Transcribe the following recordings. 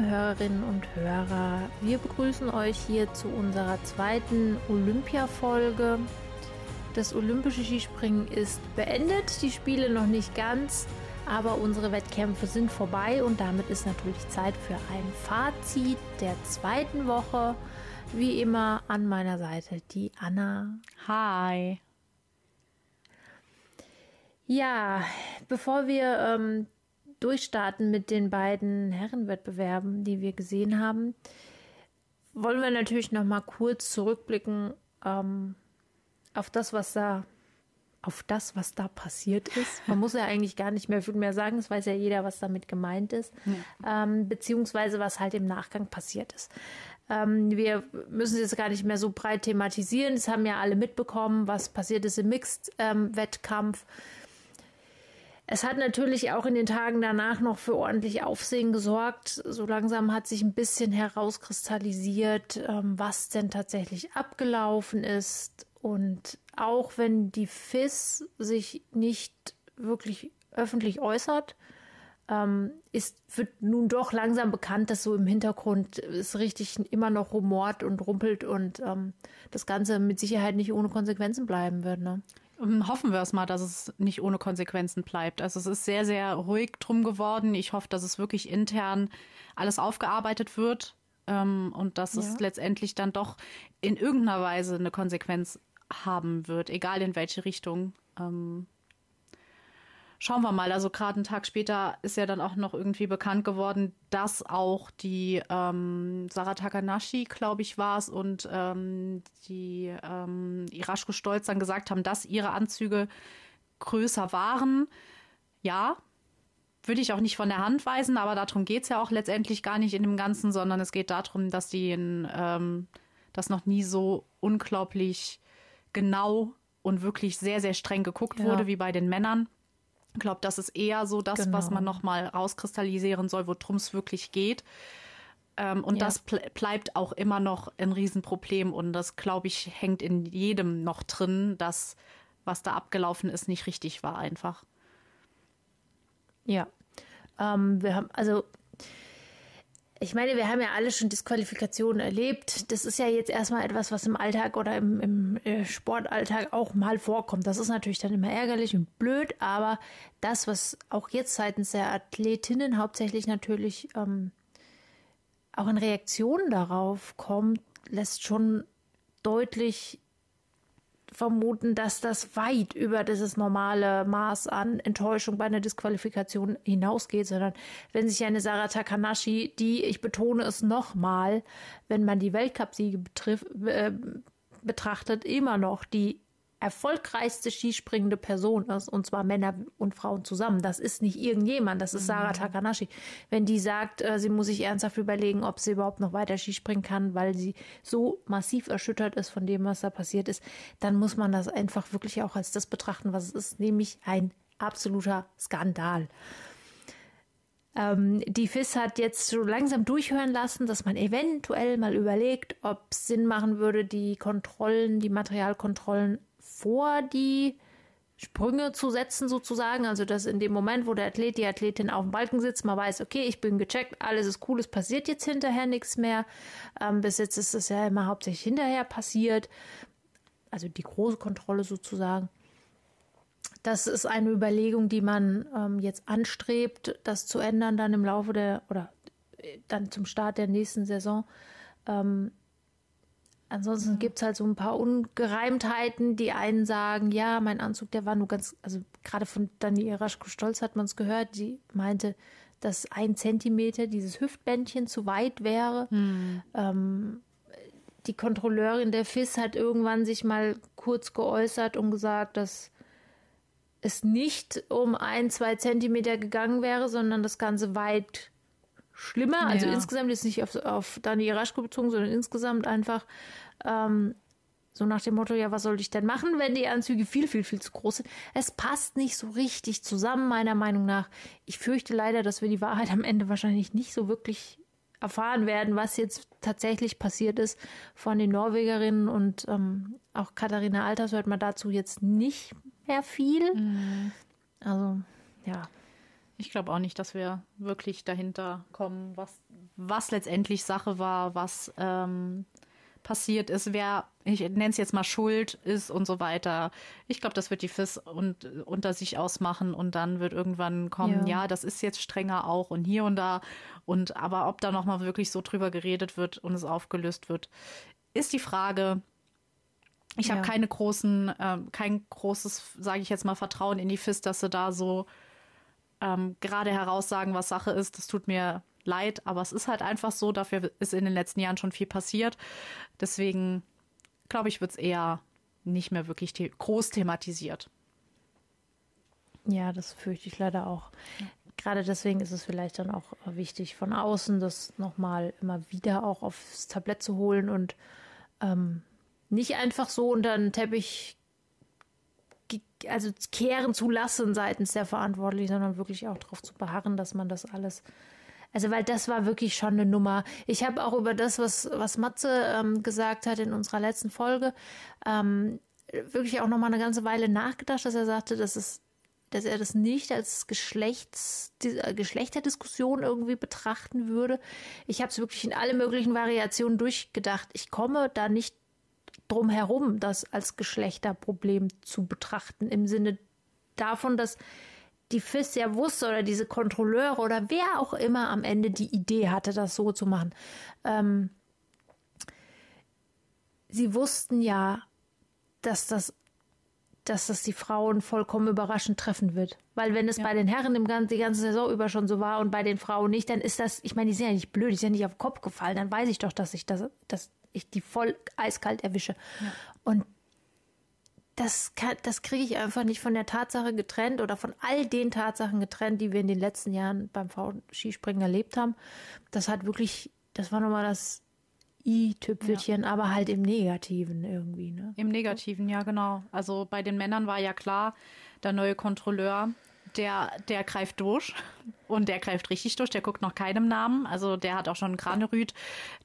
Hörerinnen und Hörer. Wir begrüßen euch hier zu unserer zweiten Olympia-Folge. Das olympische Skispringen ist beendet, die Spiele noch nicht ganz, aber unsere Wettkämpfe sind vorbei und damit ist natürlich Zeit für ein Fazit der zweiten Woche. Wie immer an meiner Seite die Anna. Hi. Ja, bevor wir ähm, durchstarten mit den beiden Herrenwettbewerben, die wir gesehen haben, wollen wir natürlich noch mal kurz zurückblicken ähm, auf das, was da auf das, was da passiert ist. Man muss ja eigentlich gar nicht mehr viel mehr sagen, es weiß ja jeder, was damit gemeint ist, ja. ähm, beziehungsweise was halt im Nachgang passiert ist. Ähm, wir müssen es jetzt gar nicht mehr so breit thematisieren. Es haben ja alle mitbekommen, was passiert ist im Mixed-Wettkampf. Ähm, es hat natürlich auch in den Tagen danach noch für ordentlich Aufsehen gesorgt. So langsam hat sich ein bisschen herauskristallisiert, ähm, was denn tatsächlich abgelaufen ist. Und auch wenn die FIS sich nicht wirklich öffentlich äußert, ähm, ist, wird nun doch langsam bekannt, dass so im Hintergrund es richtig immer noch rumort und rumpelt und ähm, das Ganze mit Sicherheit nicht ohne Konsequenzen bleiben wird. Ne? Ähm, hoffen wir es mal, dass es nicht ohne Konsequenzen bleibt. Also es ist sehr, sehr ruhig drum geworden. Ich hoffe, dass es wirklich intern alles aufgearbeitet wird ähm, und dass ja. es letztendlich dann doch in irgendeiner Weise eine Konsequenz haben wird, egal in welche Richtung. Ähm, schauen wir mal. Also gerade einen Tag später ist ja dann auch noch irgendwie bekannt geworden, dass auch die ähm, Sarah Takanashi, glaube ich, war es, und ähm, die ähm, Irashko Stolz dann gesagt haben, dass ihre Anzüge größer waren. Ja, würde ich auch nicht von der Hand weisen, aber darum geht es ja auch letztendlich gar nicht in dem Ganzen, sondern es geht darum, dass die in, ähm, das noch nie so unglaublich genau und wirklich sehr, sehr streng geguckt ja. wurde wie bei den Männern. Ich glaube, das ist eher so das, genau. was man nochmal rauskristallisieren soll, worum es wirklich geht. Ähm, und ja. das bleibt auch immer noch ein Riesenproblem. Und das, glaube ich, hängt in jedem noch drin, dass was da abgelaufen ist, nicht richtig war einfach. Ja. Ähm, wir haben, also ich meine, wir haben ja alle schon Disqualifikationen erlebt. Das ist ja jetzt erstmal etwas, was im Alltag oder im, im äh, Sportalltag auch mal vorkommt. Das ist natürlich dann immer ärgerlich und blöd, aber das, was auch jetzt seitens der Athletinnen hauptsächlich natürlich ähm, auch in Reaktionen darauf kommt, lässt schon deutlich vermuten, dass das weit über dieses normale Maß an Enttäuschung bei einer Disqualifikation hinausgeht, sondern wenn sich eine Sarah Takanashi, die, ich betone es nochmal, wenn man die Weltcupsiege betrifft, äh, betrachtet, immer noch die erfolgreichste skispringende Person ist, und zwar Männer und Frauen zusammen. Das ist nicht irgendjemand, das ist Sarah mhm. Takanashi. Wenn die sagt, äh, sie muss sich ernsthaft überlegen, ob sie überhaupt noch weiter Skispringen kann, weil sie so massiv erschüttert ist von dem, was da passiert ist, dann muss man das einfach wirklich auch als das betrachten, was es ist, nämlich ein absoluter Skandal. Ähm, die FIS hat jetzt so langsam durchhören lassen, dass man eventuell mal überlegt, ob es Sinn machen würde, die Kontrollen, die Materialkontrollen vor die Sprünge zu setzen sozusagen. Also dass in dem Moment, wo der Athlet, die Athletin auf dem Balken sitzt, man weiß, okay, ich bin gecheckt, alles ist cool, es passiert jetzt hinterher nichts mehr. Ähm, bis jetzt ist es ja immer hauptsächlich hinterher passiert. Also die große Kontrolle sozusagen. Das ist eine Überlegung, die man ähm, jetzt anstrebt, das zu ändern dann im Laufe der oder äh, dann zum Start der nächsten Saison. Ähm, Ansonsten gibt es halt so ein paar Ungereimtheiten. Die einen sagen, ja, mein Anzug, der war nur ganz, also gerade von Dani Raschko Stolz hat man es gehört, die meinte, dass ein Zentimeter dieses Hüftbändchen zu weit wäre. Hm. Ähm, die Kontrolleurin der FIS hat irgendwann sich mal kurz geäußert und gesagt, dass es nicht um ein, zwei Zentimeter gegangen wäre, sondern das Ganze weit schlimmer. Also ja. insgesamt ist nicht auf, auf Dani Raschko bezogen, sondern insgesamt einfach ähm, so nach dem Motto, ja, was soll ich denn machen, wenn die Anzüge viel, viel, viel zu groß sind? Es passt nicht so richtig zusammen, meiner Meinung nach. Ich fürchte leider, dass wir die Wahrheit am Ende wahrscheinlich nicht so wirklich erfahren werden, was jetzt tatsächlich passiert ist von den Norwegerinnen und ähm, auch Katharina Alters hört man dazu jetzt nicht mehr viel. Mhm. Also, ja. Ich glaube auch nicht, dass wir wirklich dahinter kommen, was, was letztendlich Sache war, was ähm, passiert ist, wer, ich nenne es jetzt mal Schuld ist und so weiter. Ich glaube, das wird die FIS und, unter sich ausmachen und dann wird irgendwann kommen, ja. ja. das ist jetzt strenger auch und hier und da. Und aber ob da nochmal wirklich so drüber geredet wird und es aufgelöst wird, ist die Frage. Ich ja. habe keine großen, äh, kein großes, sage ich jetzt mal, Vertrauen in die FIS, dass sie da so ähm, gerade heraussagen, was Sache ist. Das tut mir leid, aber es ist halt einfach so. Dafür ist in den letzten Jahren schon viel passiert. Deswegen glaube ich, wird es eher nicht mehr wirklich the groß thematisiert. Ja, das fürchte ich leider auch. Gerade deswegen ist es vielleicht dann auch wichtig, von außen das nochmal immer wieder auch aufs Tablett zu holen und ähm, nicht einfach so unter den Teppich also kehren zu lassen seitens der Verantwortlichen, sondern wirklich auch darauf zu beharren, dass man das alles also, weil das war wirklich schon eine Nummer. Ich habe auch über das, was, was Matze ähm, gesagt hat in unserer letzten Folge, ähm, wirklich auch noch mal eine ganze Weile nachgedacht, dass er sagte, dass es dass er das nicht als Geschlechts, äh, Geschlechterdiskussion irgendwie betrachten würde. Ich habe es wirklich in alle möglichen Variationen durchgedacht. Ich komme da nicht drum herum, das als Geschlechterproblem zu betrachten, im Sinne davon, dass die FIS ja wusste oder diese Kontrolleure oder wer auch immer am Ende die Idee hatte, das so zu machen. Ähm, sie wussten ja, dass das, dass das die Frauen vollkommen überraschend treffen wird. Weil wenn es ja. bei den Herren im ganzen, die ganze Saison über schon so war und bei den Frauen nicht, dann ist das, ich meine, die sind ja nicht blöd, die sind ja nicht auf den Kopf gefallen, dann weiß ich doch, dass ich das, dass ich die voll eiskalt erwische. Ja. Und das, das kriege ich einfach nicht von der Tatsache getrennt oder von all den Tatsachen getrennt, die wir in den letzten Jahren beim Frauenskispringen erlebt haben. Das hat wirklich, das war nochmal das i-Tüpfelchen, ja. aber halt im Negativen irgendwie. Ne? Im Negativen, ja, genau. Also bei den Männern war ja klar, der neue Kontrolleur, der, der greift durch und der greift richtig durch. Der guckt noch keinem Namen. Also der hat auch schon einen Kranerüt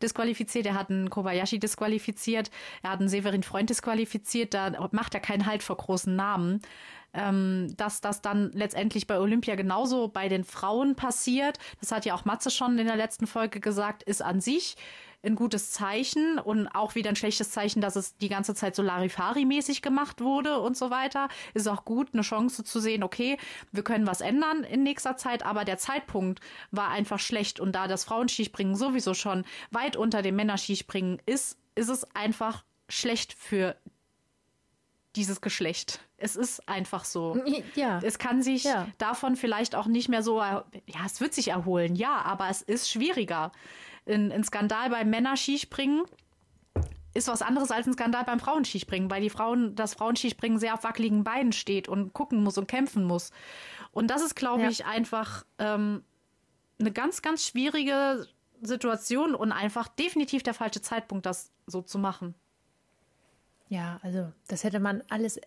disqualifiziert, der hat einen Kobayashi disqualifiziert, er hat einen Severin Freund disqualifiziert. Da macht er keinen Halt vor großen Namen. Ähm, dass das dann letztendlich bei Olympia genauso bei den Frauen passiert, das hat ja auch Matze schon in der letzten Folge gesagt, ist an sich ein gutes Zeichen und auch wieder ein schlechtes Zeichen, dass es die ganze Zeit so Larifari-mäßig gemacht wurde und so weiter. Ist auch gut, eine Chance zu sehen, okay, wir können was ändern in nächster Zeit, aber der Zeitpunkt war einfach schlecht und da das Frauenskispringen sowieso schon weit unter dem Männerskispringen ist, ist es einfach schlecht für dieses Geschlecht. Es ist einfach so. Ja. Es kann sich ja. davon vielleicht auch nicht mehr so, ja, es wird sich erholen, ja, aber es ist schwieriger ein, ein Skandal beim Männerskispringen ist was anderes als ein Skandal beim Frauenskispringen, weil die Frauen, das Frauenskispringen sehr auf wackeligen Beinen steht und gucken muss und kämpfen muss. Und das ist, glaube ja. ich, einfach ähm, eine ganz, ganz schwierige Situation und einfach definitiv der falsche Zeitpunkt, das so zu machen. Ja, also das hätte man alles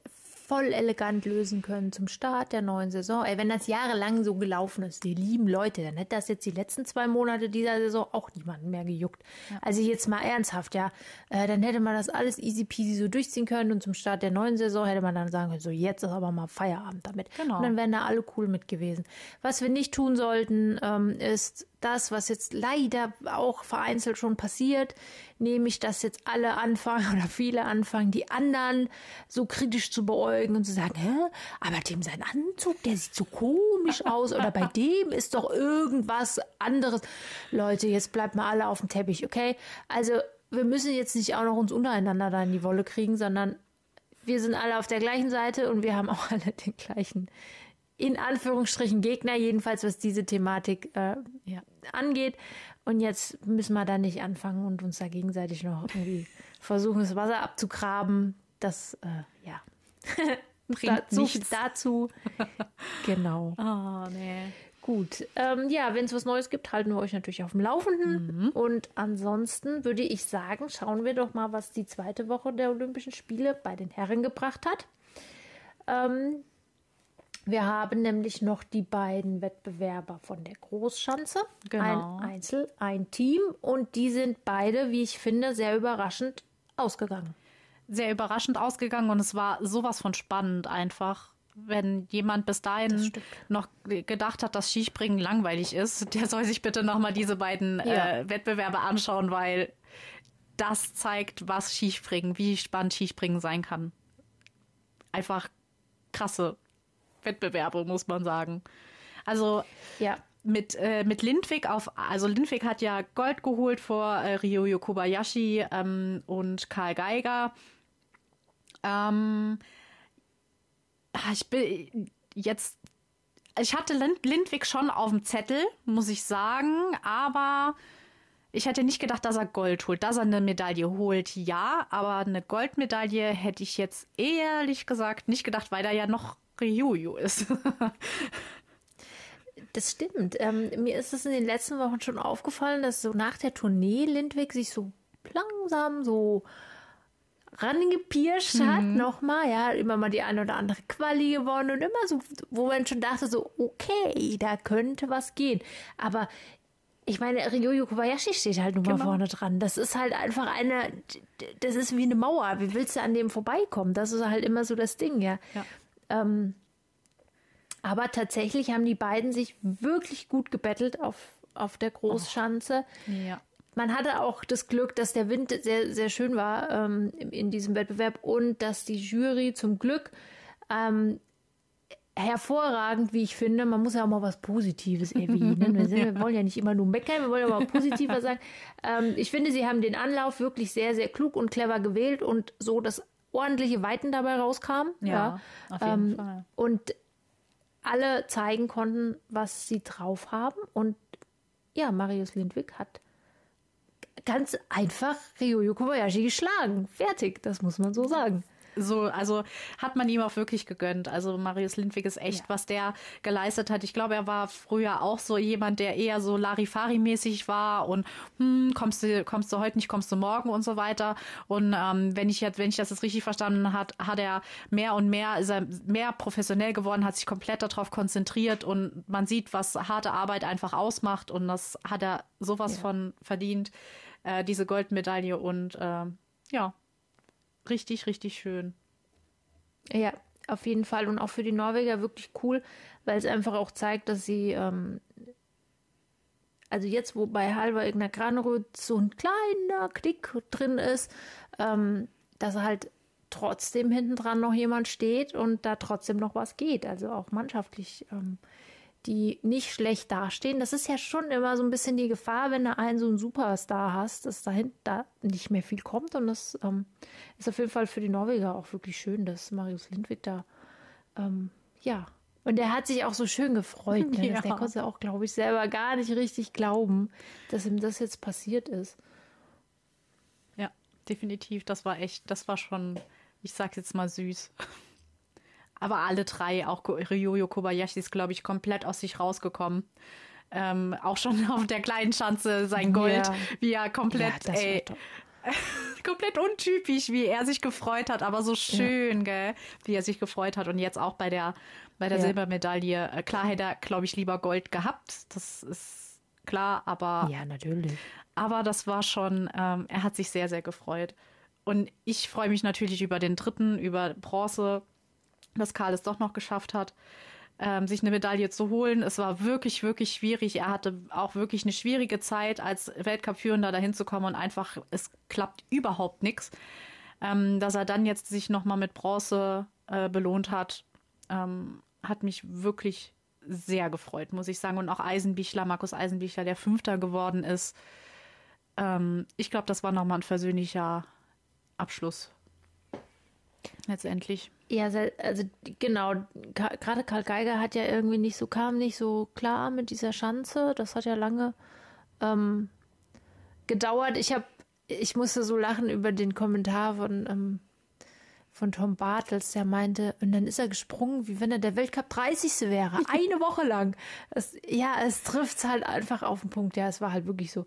voll elegant lösen können zum Start der neuen Saison. Ey, wenn das jahrelang so gelaufen ist, die lieben Leute, dann hätte das jetzt die letzten zwei Monate dieser Saison auch niemanden mehr gejuckt. Ja. Also jetzt mal ernsthaft, ja, äh, dann hätte man das alles easy peasy so durchziehen können und zum Start der neuen Saison hätte man dann sagen können, so jetzt ist aber mal Feierabend damit. Genau. Und dann wären da alle cool mit gewesen. Was wir nicht tun sollten, ähm, ist das, was jetzt leider auch vereinzelt schon passiert, nämlich, dass jetzt alle anfangen oder viele anfangen, die anderen so kritisch zu beäugen und zu sagen, hä, aber dem sein Anzug, der sieht so komisch aus oder bei dem ist doch irgendwas anderes. Leute, jetzt bleibt mal alle auf dem Teppich, okay? Also, wir müssen jetzt nicht auch noch uns untereinander da in die Wolle kriegen, sondern wir sind alle auf der gleichen Seite und wir haben auch alle den gleichen in Anführungsstrichen Gegner, jedenfalls was diese Thematik äh, ja, angeht. Und jetzt müssen wir da nicht anfangen und uns da gegenseitig noch irgendwie versuchen, das Wasser abzugraben. Das, äh, ja. dazu, dazu. genau. Oh, nee. Gut. Ähm, ja, wenn es was Neues gibt, halten wir euch natürlich auf dem Laufenden. Mhm. Und ansonsten würde ich sagen, schauen wir doch mal, was die zweite Woche der Olympischen Spiele bei den Herren gebracht hat. Ähm, wir haben nämlich noch die beiden Wettbewerber von der Großschanze. Genau. Ein Einzel, ein Team. Und die sind beide, wie ich finde, sehr überraschend ausgegangen. Sehr überraschend ausgegangen und es war sowas von spannend einfach. wenn jemand bis dahin noch gedacht hat, dass Skispringen langweilig ist, der soll sich bitte nochmal diese beiden ja. äh, Wettbewerbe anschauen, weil das zeigt, was Skispringen, wie spannend Skispringen sein kann. Einfach krasse Wettbewerbe, muss man sagen. Also ja. mit, äh, mit Lindwig auf, also Lindwig hat ja Gold geholt vor äh, Ryoyo Kobayashi ähm, und Karl Geiger. Ähm, ah, ich bin jetzt, ich hatte Lind Lindwig schon auf dem Zettel, muss ich sagen, aber ich hätte nicht gedacht, dass er Gold holt. Dass er eine Medaille holt, ja, aber eine Goldmedaille hätte ich jetzt ehrlich gesagt nicht gedacht, weil er ja noch Ryuyu ist. das stimmt. Ähm, mir ist es in den letzten Wochen schon aufgefallen, dass so nach der Tournee Lindwig sich so langsam so rangepirscht mhm. hat, nochmal, ja, immer mal die eine oder andere Quali gewonnen und immer so, wo man schon dachte, so, okay, da könnte was gehen. Aber ich meine, Ryoyo Kobayashi steht halt nun mal genau. vorne dran. Das ist halt einfach eine, das ist wie eine Mauer. Wie willst du an dem vorbeikommen? Das ist halt immer so das Ding, ja. ja. Ähm, aber tatsächlich haben die beiden sich wirklich gut gebettelt auf, auf der Großschanze. Oh. Ja. Man hatte auch das Glück, dass der Wind sehr, sehr schön war ähm, in, in, diesem Wettbewerb und dass die Jury zum Glück ähm, hervorragend, wie ich finde. Man muss ja auch mal was Positives erwähnen. Wir, sind, wir wollen ja nicht immer nur meckern, wir wollen ja mal positiver sagen. Ähm, ich finde, sie haben den Anlauf wirklich sehr, sehr klug und clever gewählt und so, dass ordentliche Weiten dabei rauskamen. Ja, ja. auf jeden ähm, Fall. Und alle zeigen konnten, was sie drauf haben. Und ja, Marius Lindwig hat ganz einfach Ryoyo Kobayashi geschlagen. Fertig, das muss man so sagen. So, also hat man ihm auch wirklich gegönnt. Also Marius Lindwig ist echt, ja. was der geleistet hat. Ich glaube, er war früher auch so jemand, der eher so Larifari-mäßig war und hm, kommst du, kommst du heute nicht, kommst du morgen und so weiter. Und ähm, wenn ich jetzt, wenn ich das jetzt richtig verstanden hat, hat er mehr und mehr, ist er mehr professionell geworden, hat sich komplett darauf konzentriert und man sieht, was harte Arbeit einfach ausmacht und das hat er sowas ja. von verdient, äh, diese Goldmedaille und äh, ja, richtig, richtig schön. Ja, auf jeden Fall. Und auch für die Norweger wirklich cool, weil es einfach auch zeigt, dass sie, ähm, also jetzt, wo bei Halber Ignar Graneröd so ein kleiner Knick drin ist, ähm, dass halt trotzdem hinten dran noch jemand steht und da trotzdem noch was geht. Also auch mannschaftlich ähm, die nicht schlecht dastehen. Das ist ja schon immer so ein bisschen die Gefahr, wenn du einen so einen Superstar hast, dass dahinter nicht mehr viel kommt. Und das ähm, ist auf jeden Fall für die Norweger auch wirklich schön, dass Marius Lindwig da, ähm, ja. Und er hat sich auch so schön gefreut. Ne? Ja. Der konnte auch, glaube ich, selber gar nicht richtig glauben, dass ihm das jetzt passiert ist. Ja, definitiv. Das war echt, das war schon, ich sag's jetzt mal süß. Aber alle drei, auch Ryoyo Kobayashi ist, glaube ich, komplett aus sich rausgekommen. Ähm, auch schon auf der kleinen Schanze sein Gold, ja. wie er komplett, ja, ey, komplett untypisch, wie er sich gefreut hat, aber so schön, ja. gell, wie er sich gefreut hat. Und jetzt auch bei der, bei der. Silbermedaille. Äh, klar hätte er, glaube ich, lieber Gold gehabt. Das ist klar, aber. Ja, natürlich. Aber das war schon, ähm, er hat sich sehr, sehr gefreut. Und ich freue mich natürlich über den dritten, über Bronze dass Karl es doch noch geschafft hat, ähm, sich eine Medaille zu holen. Es war wirklich, wirklich schwierig. Er hatte auch wirklich eine schwierige Zeit, als Weltcup-Führender dahin zu kommen und einfach, es klappt überhaupt nichts. Ähm, dass er dann jetzt sich nochmal mit Bronze äh, belohnt hat, ähm, hat mich wirklich sehr gefreut, muss ich sagen. Und auch Eisenbichler, Markus Eisenbichler, der Fünfter geworden ist. Ähm, ich glaube, das war nochmal ein versöhnlicher Abschluss. Letztendlich. Ja, also genau, gerade Karl Geiger hat ja irgendwie nicht so, kam nicht so klar mit dieser Schanze. Das hat ja lange ähm, gedauert. Ich habe, ich musste so lachen über den Kommentar von, ähm, von Tom Bartels, der meinte, und dann ist er gesprungen, wie wenn er der Weltcup 30. wäre, eine Woche lang. Das, ja, es trifft halt einfach auf den Punkt. Ja, es war halt wirklich so.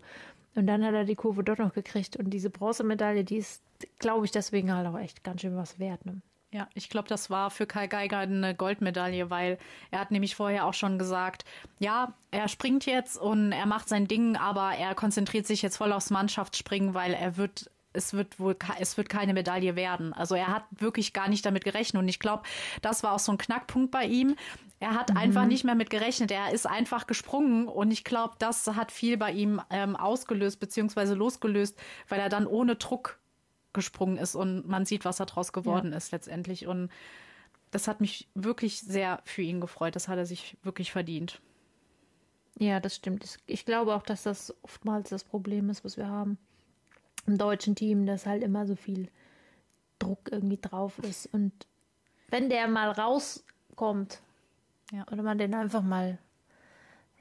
Und dann hat er die Kurve dort noch gekriegt. Und diese Bronzemedaille, die ist, glaube ich, deswegen halt auch echt ganz schön was wert. Ne? Ja, ich glaube, das war für Kai Geiger eine Goldmedaille, weil er hat nämlich vorher auch schon gesagt, ja, er springt jetzt und er macht sein Ding, aber er konzentriert sich jetzt voll aufs Mannschaftsspringen, weil er wird es wird wohl, es wird keine Medaille werden. Also er hat wirklich gar nicht damit gerechnet. Und ich glaube, das war auch so ein Knackpunkt bei ihm. Er hat mhm. einfach nicht mehr mit gerechnet. Er ist einfach gesprungen. Und ich glaube, das hat viel bei ihm ähm, ausgelöst, beziehungsweise losgelöst, weil er dann ohne Druck gesprungen ist und man sieht, was daraus geworden ja. ist letztendlich. Und das hat mich wirklich sehr für ihn gefreut. Das hat er sich wirklich verdient. Ja, das stimmt. Ich glaube auch, dass das oftmals das Problem ist, was wir haben im deutschen Team, dass halt immer so viel Druck irgendwie drauf ist. Und wenn der mal rauskommt, ja. oder man den einfach mal,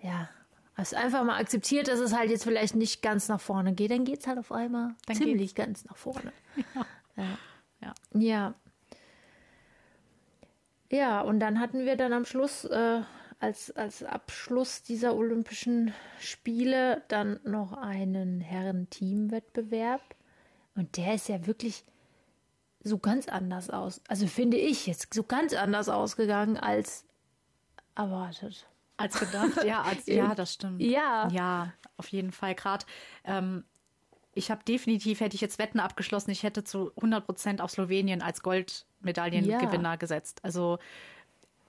ja, also einfach mal akzeptiert, dass es halt jetzt vielleicht nicht ganz nach vorne geht, dann geht es halt auf einmal dann ziemlich geht's. ganz nach vorne. Ja. Ja. ja. Ja, und dann hatten wir dann am Schluss, äh, als, als Abschluss dieser Olympischen Spiele, dann noch einen Herren-Team-Wettbewerb. Und der ist ja wirklich so ganz anders aus. Also finde ich jetzt so ganz anders ausgegangen als erwartet. Als gedacht, ja, als, ja, das stimmt. Ja. Ja, auf jeden Fall. Gerade, ähm, ich habe definitiv, hätte ich jetzt Wetten abgeschlossen, ich hätte zu 100 Prozent auf Slowenien als Goldmedaillengewinner ja. gesetzt. Also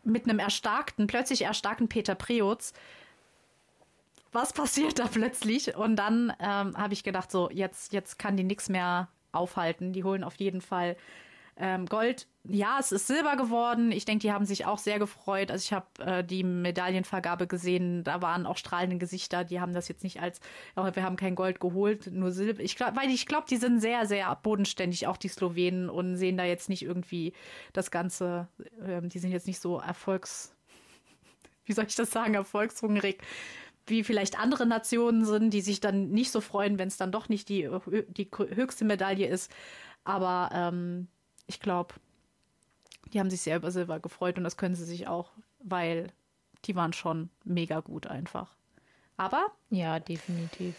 mit einem erstarkten, plötzlich erstarkten Peter Preutz. Was passiert da plötzlich? Und dann ähm, habe ich gedacht, so, jetzt, jetzt kann die nichts mehr aufhalten. Die holen auf jeden Fall ähm, Gold, ja, es ist Silber geworden. Ich denke, die haben sich auch sehr gefreut. Also ich habe äh, die Medaillenvergabe gesehen. Da waren auch strahlende Gesichter. Die haben das jetzt nicht als, oh, wir haben kein Gold geholt, nur Silber. Ich glaube, weil ich glaube, die sind sehr, sehr bodenständig, auch die Slowenen und sehen da jetzt nicht irgendwie das Ganze. Äh, die sind jetzt nicht so erfolgs, wie soll ich das sagen, erfolgshungrig wie vielleicht andere Nationen sind, die sich dann nicht so freuen, wenn es dann doch nicht die, die höchste Medaille ist. Aber ähm, ich glaube, die haben sich sehr über Silber gefreut und das können sie sich auch, weil die waren schon mega gut einfach. Aber ja, definitiv.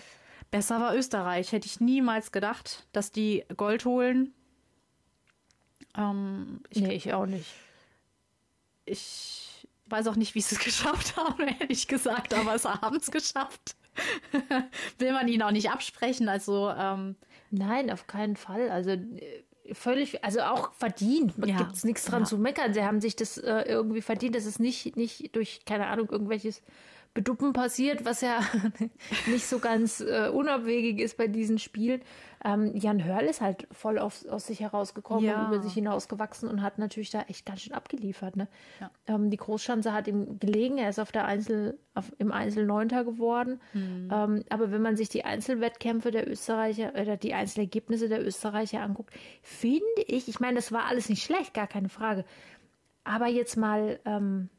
Besser war Österreich. Hätte ich niemals gedacht, dass die Gold holen. Ähm, ich, nee, ich auch nicht. Ich weiß auch nicht, wie sie es geschafft haben, ehrlich gesagt, aber es haben es geschafft. Will man ihnen auch nicht absprechen. Also ähm, Nein, auf keinen Fall. Also äh, völlig, also auch verdient. Ja. Gibt es nichts dran ja. zu meckern. Sie haben sich das äh, irgendwie verdient. Das ist nicht, nicht durch, keine Ahnung, irgendwelches Beduppen passiert, was ja nicht so ganz äh, unabwegig ist bei diesen Spielen. Ähm, Jan Hörl ist halt voll auf, aus sich herausgekommen ja. und über sich hinausgewachsen und hat natürlich da echt ganz schön abgeliefert. Ne? Ja. Ähm, die Großschanze hat ihm gelegen, er ist auf der Einzel, auf, im Einzel Neunter geworden. Mhm. Ähm, aber wenn man sich die Einzelwettkämpfe der Österreicher oder die Einzelergebnisse der Österreicher anguckt, finde ich, ich meine, das war alles nicht schlecht, gar keine Frage. Aber jetzt mal ähm,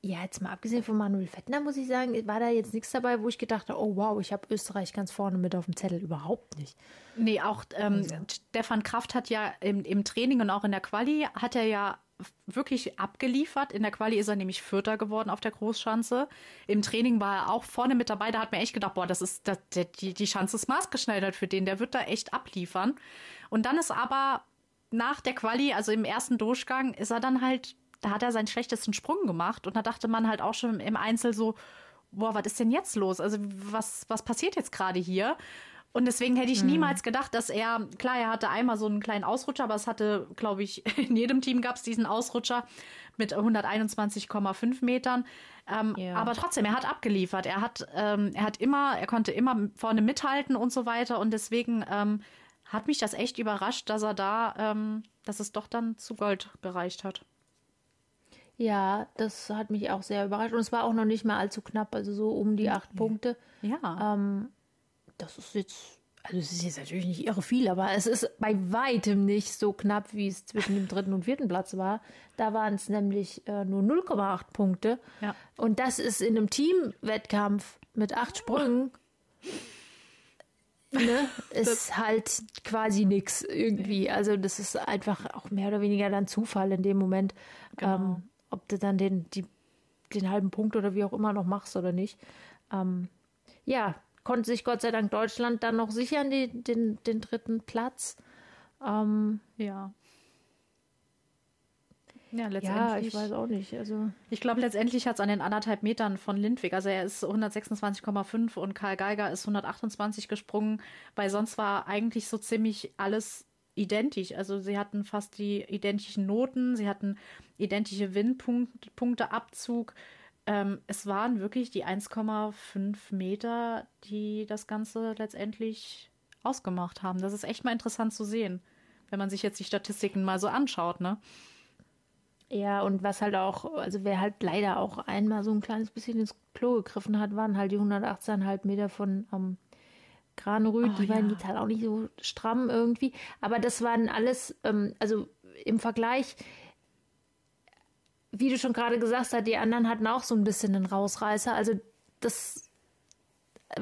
ja, jetzt mal abgesehen von Manuel Fettner, muss ich sagen, war da jetzt nichts dabei, wo ich gedacht habe, oh wow, ich habe Österreich ganz vorne mit auf dem Zettel. Überhaupt nicht. Nee, auch ähm, also. Stefan Kraft hat ja im, im Training und auch in der Quali hat er ja wirklich abgeliefert. In der Quali ist er nämlich Vierter geworden auf der Großschanze. Im Training war er auch vorne mit dabei. Da hat mir echt gedacht, boah, das ist, das, die, die Schanze ist maßgeschneidert für den. Der wird da echt abliefern. Und dann ist aber nach der Quali, also im ersten Durchgang, ist er dann halt da hat er seinen schlechtesten Sprung gemacht und da dachte man halt auch schon im Einzel so, boah, was ist denn jetzt los? Also was, was passiert jetzt gerade hier? Und deswegen hätte ich hm. niemals gedacht, dass er, klar, er hatte einmal so einen kleinen Ausrutscher, aber es hatte, glaube ich, in jedem Team gab es diesen Ausrutscher mit 121,5 Metern. Ähm, ja. Aber trotzdem, er hat abgeliefert. Er hat, ähm, er hat immer, er konnte immer vorne mithalten und so weiter. Und deswegen ähm, hat mich das echt überrascht, dass er da, ähm, dass es doch dann zu Gold gereicht hat. Ja, das hat mich auch sehr überrascht. Und es war auch noch nicht mal allzu knapp, also so um die acht Punkte. Ja. Ähm, das ist jetzt, also es ist jetzt natürlich nicht irre viel, aber es ist bei weitem nicht so knapp, wie es zwischen dem dritten und vierten Platz war. Da waren es nämlich äh, nur 0,8 Punkte. Ja. Und das ist in einem Teamwettkampf mit acht Sprüngen. Ne, ist halt quasi nichts irgendwie. Also das ist einfach auch mehr oder weniger dann Zufall in dem Moment. Genau. Ähm, ob du dann den, die, den halben Punkt oder wie auch immer noch machst oder nicht. Ähm, ja, konnte sich Gott sei Dank Deutschland dann noch sichern, die, den, den dritten Platz. Ähm, ja. Ja, letztendlich. Ja, ich weiß auch nicht. Also ich glaube, letztendlich hat es an den anderthalb Metern von Lindwig, also er ist 126,5 und Karl Geiger ist 128 gesprungen, weil sonst war eigentlich so ziemlich alles identisch. Also sie hatten fast die identischen Noten, sie hatten identische Windpunkteabzug. Ähm, es waren wirklich die 1,5 Meter, die das Ganze letztendlich ausgemacht haben. Das ist echt mal interessant zu sehen, wenn man sich jetzt die Statistiken mal so anschaut, ne? Ja, und was halt auch, also wer halt leider auch einmal so ein kleines bisschen ins Klo gegriffen hat, waren halt die 118,5 Meter von ähm, Granerüth. Oh, die waren jetzt halt auch nicht so stramm irgendwie. Aber das waren alles, ähm, also im Vergleich, wie du schon gerade gesagt hast, die anderen hatten auch so ein bisschen einen Rausreißer. Also das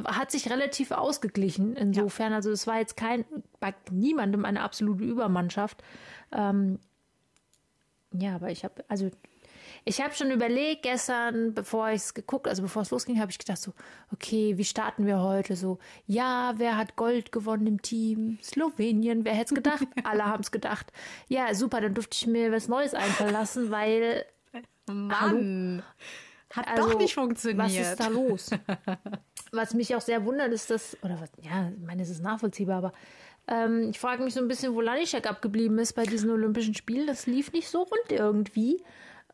hat sich relativ ausgeglichen insofern. Ja. Also es war jetzt kein, bei niemandem eine absolute Übermannschaft. Ähm, ja, aber ich habe, also ich habe schon überlegt gestern, bevor ich es geguckt, also bevor es losging, habe ich gedacht so, okay, wie starten wir heute? So, ja, wer hat Gold gewonnen im Team? Slowenien, wer hätte es gedacht? Alle haben es gedacht. Ja, super, dann durfte ich mir was Neues einfallen lassen, weil Mann, hallo, hat also, doch nicht funktioniert. Was ist da los? was mich auch sehr wundert, ist dass, oder was, ja, ich meine, es ist nachvollziehbar, aber ähm, ich frage mich so ein bisschen, wo Lanischek abgeblieben ist bei diesen Olympischen Spielen. Das lief nicht so rund irgendwie.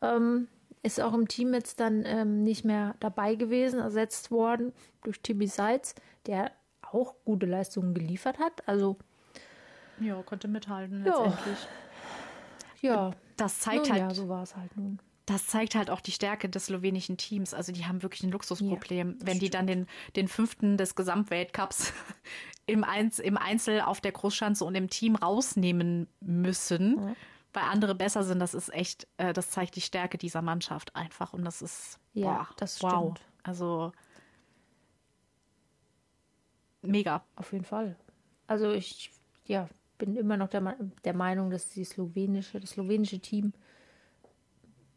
Ähm, ist auch im Team jetzt dann ähm, nicht mehr dabei gewesen, ersetzt worden durch Timmy Seitz, der auch gute Leistungen geliefert hat. Also ja, konnte mithalten letztendlich. Ja, das zeigt nun, halt. Ja, so war es halt nun. Das zeigt halt auch die Stärke des slowenischen Teams. Also die haben wirklich ein Luxusproblem, ja, wenn stimmt. die dann den, den fünften des Gesamtweltcups im, Einz, im Einzel auf der Großschanze und im Team rausnehmen müssen. Ja weil andere besser sind, das ist echt, äh, das zeigt die Stärke dieser Mannschaft einfach. Und das ist, ja, boah, das stimmt. Wow. Also mega. Auf jeden Fall. Also ich, ja, bin immer noch der, der Meinung, dass die slowenische, das slowenische Team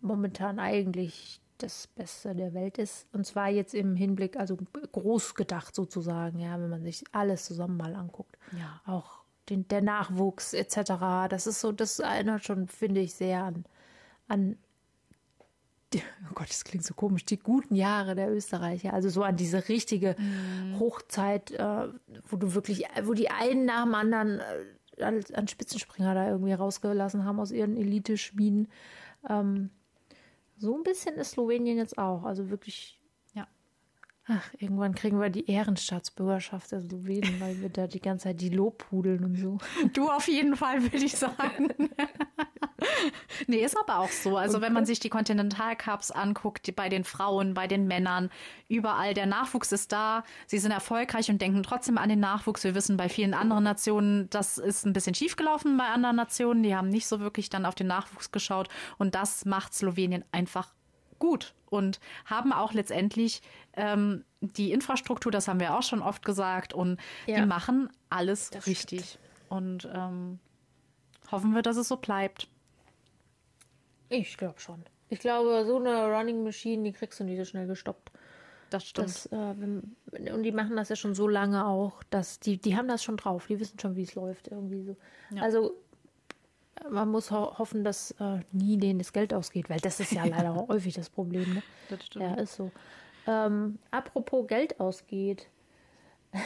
momentan eigentlich das Beste der Welt ist. Und zwar jetzt im Hinblick, also groß gedacht sozusagen, ja, wenn man sich alles zusammen mal anguckt. Ja. Auch den, der Nachwuchs etc. Das ist so, das erinnert schon, finde ich, sehr an, an die, oh Gott, das klingt so komisch, die guten Jahre der Österreicher. Also so an diese richtige mhm. Hochzeit, äh, wo du wirklich, wo die einen nach dem anderen äh, an Spitzenspringer da irgendwie rausgelassen haben aus ihren Elite-Schmieden. Ähm, so ein bisschen ist Slowenien jetzt auch. Also wirklich Ach, irgendwann kriegen wir die Ehrenstaatsbürgerschaft der Slowenen, weil wir da die ganze Zeit die Lobhudeln und so. Du auf jeden Fall, würde ich sagen. nee, ist aber auch so. Also, wenn man sich die Kontinentalcups anguckt, bei den Frauen, bei den Männern, überall, der Nachwuchs ist da. Sie sind erfolgreich und denken trotzdem an den Nachwuchs. Wir wissen bei vielen anderen Nationen, das ist ein bisschen schiefgelaufen bei anderen Nationen. Die haben nicht so wirklich dann auf den Nachwuchs geschaut. Und das macht Slowenien einfach gut und haben auch letztendlich ähm, die Infrastruktur, das haben wir auch schon oft gesagt, und ja. die machen alles das richtig. Stimmt. Und ähm, hoffen wir, dass es so bleibt. Ich glaube schon. Ich glaube, so eine Running Machine, die kriegst du nicht so schnell gestoppt. Das stimmt. Das, äh, und die machen das ja schon so lange auch, dass die, die haben das schon drauf. Die wissen schon, wie es läuft irgendwie so. Ja. Also man muss ho hoffen, dass äh, nie denen das Geld ausgeht, weil das ist ja leider häufig das Problem. Ne? Das stimmt. Ja, ist so. Ähm, apropos Geld ausgeht.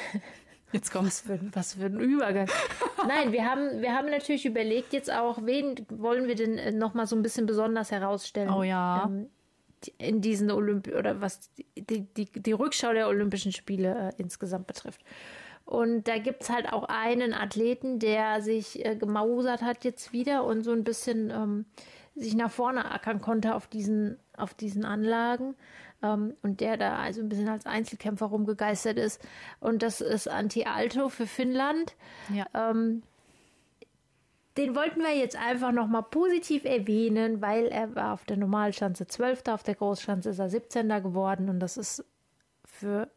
Jetzt kommt's. Was für, was für ein Übergang. Nein, wir haben, wir haben natürlich überlegt jetzt auch, wen wollen wir denn äh, noch mal so ein bisschen besonders herausstellen? Oh ja. Ähm, in diesen Olymp oder was die, die, die Rückschau der Olympischen Spiele äh, insgesamt betrifft. Und da gibt es halt auch einen Athleten, der sich äh, gemausert hat jetzt wieder und so ein bisschen ähm, sich nach vorne ackern konnte auf diesen, auf diesen Anlagen. Ähm, und der da also ein bisschen als Einzelkämpfer rumgegeistert ist. Und das ist Anti-Alto für Finnland. Ja. Ähm, den wollten wir jetzt einfach nochmal positiv erwähnen, weil er war auf der Normalschanze 12. Auf der Großschanze ist er 17. geworden. Und das ist für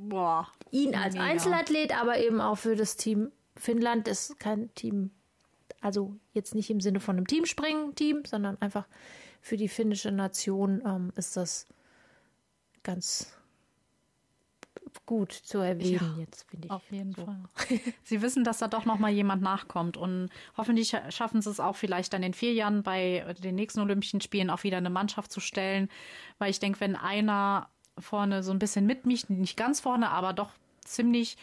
Boah, ihn als mega. Einzelathlet, aber eben auch für das Team Finnland ist kein Team, also jetzt nicht im Sinne von einem Teamspringen-Team, sondern einfach für die finnische Nation ähm, ist das ganz gut zu erwähnen ja, jetzt, finde ich. Auf jeden so. Fall. Sie wissen, dass da doch noch mal jemand nachkommt und hoffentlich schaffen sie es auch vielleicht dann in vier Jahren bei den nächsten Olympischen Spielen auch wieder eine Mannschaft zu stellen, weil ich denke, wenn einer vorne so ein bisschen mitmischt, nicht ganz vorne, aber doch ziemlich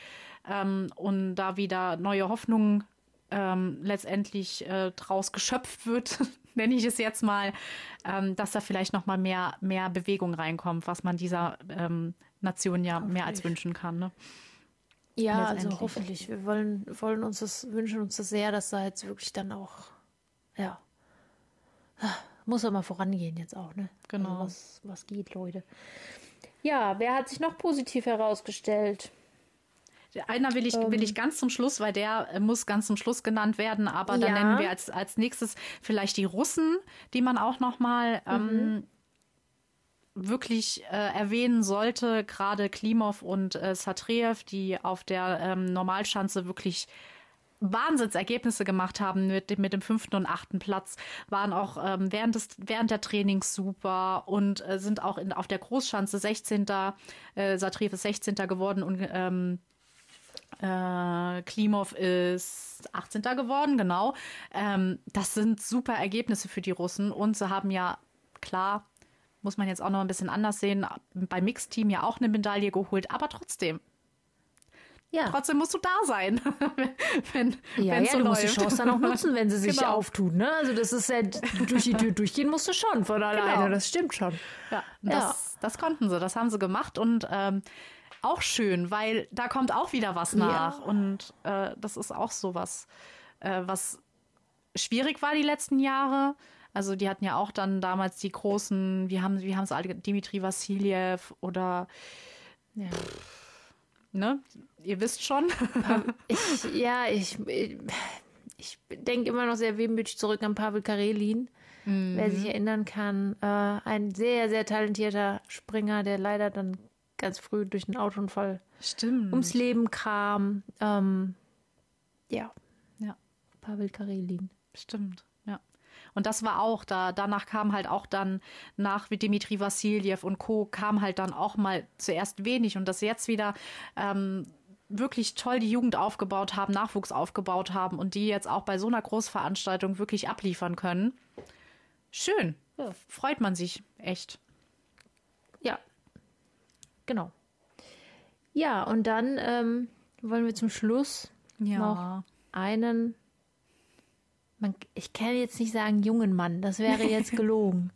ähm, und da wieder neue Hoffnungen ähm, letztendlich äh, draus geschöpft wird, nenne ich es jetzt mal, ähm, dass da vielleicht noch mal mehr, mehr Bewegung reinkommt, was man dieser ähm, Nation ja mehr als wünschen kann. Ne? Ja, also hoffentlich. Wir wollen, wollen uns das, wünschen uns das sehr, dass da jetzt wirklich dann auch, ja, muss ja mal vorangehen jetzt auch, ne? Genau. Also was, was geht, Leute. Ja, wer hat sich noch positiv herausgestellt? Einer will ich, will ich ähm. ganz zum Schluss, weil der äh, muss ganz zum Schluss genannt werden, aber dann ja. nennen wir als, als nächstes vielleicht die Russen, die man auch noch mal ähm, mhm. ähm, wirklich äh, erwähnen sollte, gerade Klimov und äh, Satreev, die auf der ähm, Normalschanze wirklich Wahnsinnsergebnisse gemacht haben mit, mit dem fünften und achten Platz, waren auch ähm, während, des, während der Trainings super und äh, sind auch in, auf der Großschanze 16. Äh, Satriev ist 16. geworden und ähm, äh, Klimov ist 18. geworden, genau. Ähm, das sind super Ergebnisse für die Russen und sie haben ja klar muss man jetzt auch noch ein bisschen anders sehen. Beim Mixteam ja auch eine Medaille geholt, aber trotzdem. Ja. Trotzdem musst du da sein, wenn ja, ja, so du läuft. musst die Chance dann auch nutzen, wenn sie sich genau. auftut. Ne? Also das ist ja, durch die Tür durchgehen musst du schon von alleine, genau. das stimmt schon. Ja, das, ja. das konnten sie, das haben sie gemacht und ähm, auch schön, weil da kommt auch wieder was nach. Ja. Und äh, das ist auch so was, äh, was schwierig war die letzten Jahre. Also die hatten ja auch dann damals die großen, wie haben, wie haben es alle, Dimitri Vassiljev oder ja. Ne? Ihr wisst schon. Ich, ja, ich, ich denke immer noch sehr wehmütig zurück an Pavel Karelin. Mhm. Wer sich erinnern kann, äh, ein sehr, sehr talentierter Springer, der leider dann ganz früh durch einen Autounfall Stimmt. ums Leben kam. Ähm, ja. Ja. Pavel Karelin. Stimmt. Und das war auch da. Danach kam halt auch dann nach Dimitri Vassiljev und Co. kam halt dann auch mal zuerst wenig und das jetzt wieder ähm, wirklich toll die Jugend aufgebaut haben, Nachwuchs aufgebaut haben und die jetzt auch bei so einer Großveranstaltung wirklich abliefern können. Schön. Ja. Freut man sich echt. Ja. Genau. Ja, und dann ähm, wollen wir zum Schluss ja. noch einen man, ich kann jetzt nicht sagen jungen Mann, das wäre jetzt gelogen.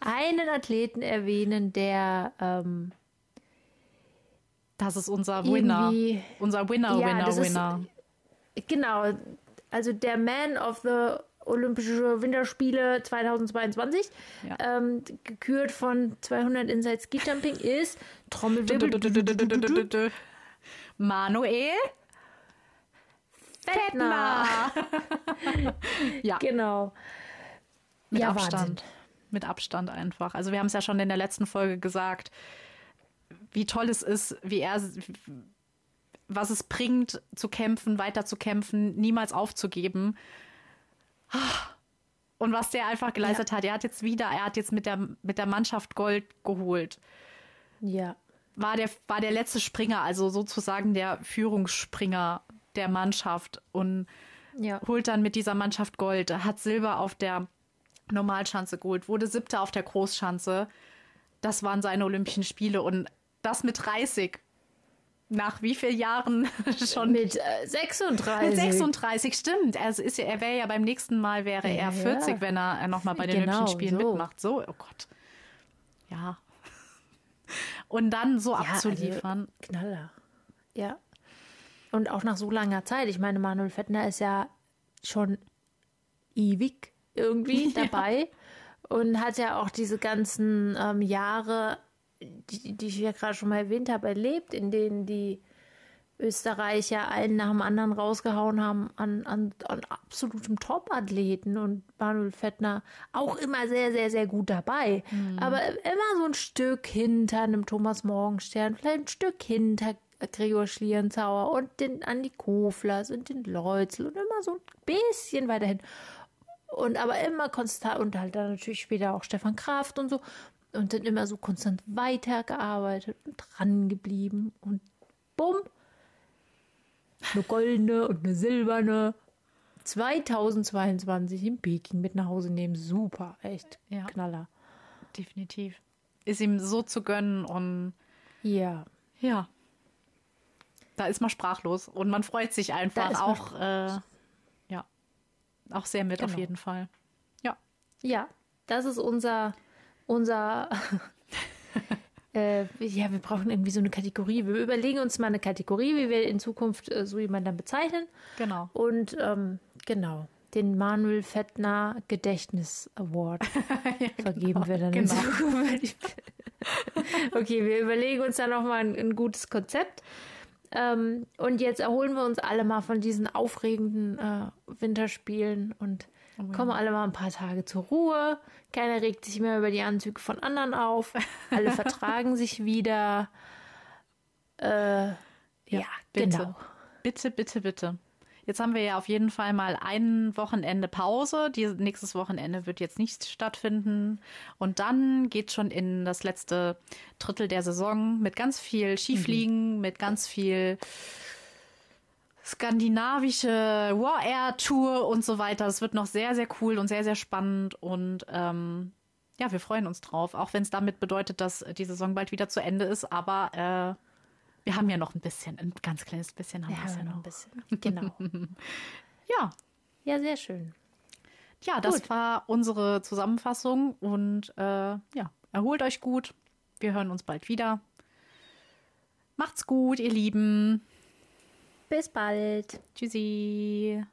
Einen Athleten erwähnen, der ähm, das ist unser Winner. Unser Winner, ja, Winner, Winner. Ist, genau. Also der Man of the Olympische Winterspiele 2022, ja. ähm, gekürt von 200 Inside Ski Jumping, ist Trommelwirbel. Manuel Fettner. ja. Genau. Mit ja, Abstand. Wahnsinn. Mit Abstand einfach. Also wir haben es ja schon in der letzten Folge gesagt, wie toll es ist, wie er, was es bringt, zu kämpfen, weiter zu kämpfen, niemals aufzugeben. Und was der einfach geleistet ja. hat. Er hat jetzt wieder, er hat jetzt mit der, mit der Mannschaft Gold geholt. Ja. War der, war der letzte Springer, also sozusagen der Führungsspringer der Mannschaft und ja. holt dann mit dieser Mannschaft Gold, hat Silber auf der Normalschanze geholt, wurde Siebter auf der Großschanze. Das waren seine Olympischen Spiele und das mit 30. Nach wie vielen Jahren schon? Mit äh, 36. Mit 36, stimmt. Er, ist, er wäre ja beim nächsten Mal wäre ja, er 40, ja. wenn er nochmal bei den genau, Olympischen Spielen so. mitmacht. So, oh Gott. Ja. Und dann so ja, also abzuliefern. Also, Knaller. Ja. Und auch nach so langer Zeit. Ich meine, Manuel Fettner ist ja schon ewig irgendwie dabei ja. und hat ja auch diese ganzen ähm, Jahre, die, die ich ja gerade schon mal erwähnt habe, erlebt, in denen die Österreicher einen nach dem anderen rausgehauen haben an, an, an absolutem Top-Athleten und Manuel Fettner auch immer sehr, sehr, sehr gut dabei. Mhm. Aber immer so ein Stück hinter einem Thomas Morgenstern, vielleicht ein Stück hinter Gregor Schlierenzauer und den Andi Koflers und den Leutzel und immer so ein bisschen weiterhin. Und aber immer konstant und halt dann natürlich später auch Stefan Kraft und so und dann immer so konstant weitergearbeitet und dran geblieben und bumm, eine goldene und eine silberne 2022 in Peking mit nach Hause nehmen. Super, echt Ja. Knaller. Definitiv. Ist ihm so zu gönnen und Ja. ja. Da ist man sprachlos und man freut sich einfach auch, äh, ja, auch sehr mit auf Genau. jeden Fall. Ja. Ja, das ist unser, unser, äh, ja, wir brauchen irgendwie so eine Kategorie. Wir überlegen uns mal eine Kategorie, wie wir in Zukunft äh, so jemanden dann bezeichnen. Genau. Und ähm, genau, den Manuel Fettner Gedächtnis Award vergeben wir dann genau. in Zukunft. okay, wir überlegen uns da nochmal ein, ein gutes Konzept. Ähm, und jetzt erholen wir uns alle mal von diesen aufregenden äh, Winterspielen und Oh ja. kommen alle mal ein paar Tage zur Ruhe. Keiner regt sich mehr über die Anzüge von anderen auf. Alle vertragen sich wieder. Äh, ja, bitte. genau. Bitte, bitte, bitte. Jetzt haben wir ja auf jeden Fall mal ein Wochenende Pause. Die, nächstes Wochenende wird jetzt nicht stattfinden. Und dann geht schon in das letzte Drittel der Saison mit ganz viel Skifliegen, mit ganz viel skandinavische War Air Tour und so weiter. Es wird noch sehr, sehr cool und sehr, sehr spannend. Und ähm, ja, wir freuen uns drauf. Auch wenn es damit bedeutet, dass die Saison bald wieder zu Ende ist. Aber äh, wir haben ja noch ein bisschen, ein ganz kleines bisschen haben Ja, wir es ja noch noch. ein bisschen. Genau. Ja, Ja, sehr schön. ja, das Gut. war unsere Zusammenfassung und äh, ja, erholt euch gut. Wir hören uns bald wieder. Macht's gut, ihr Lieben. Bis bald. Tschüssi.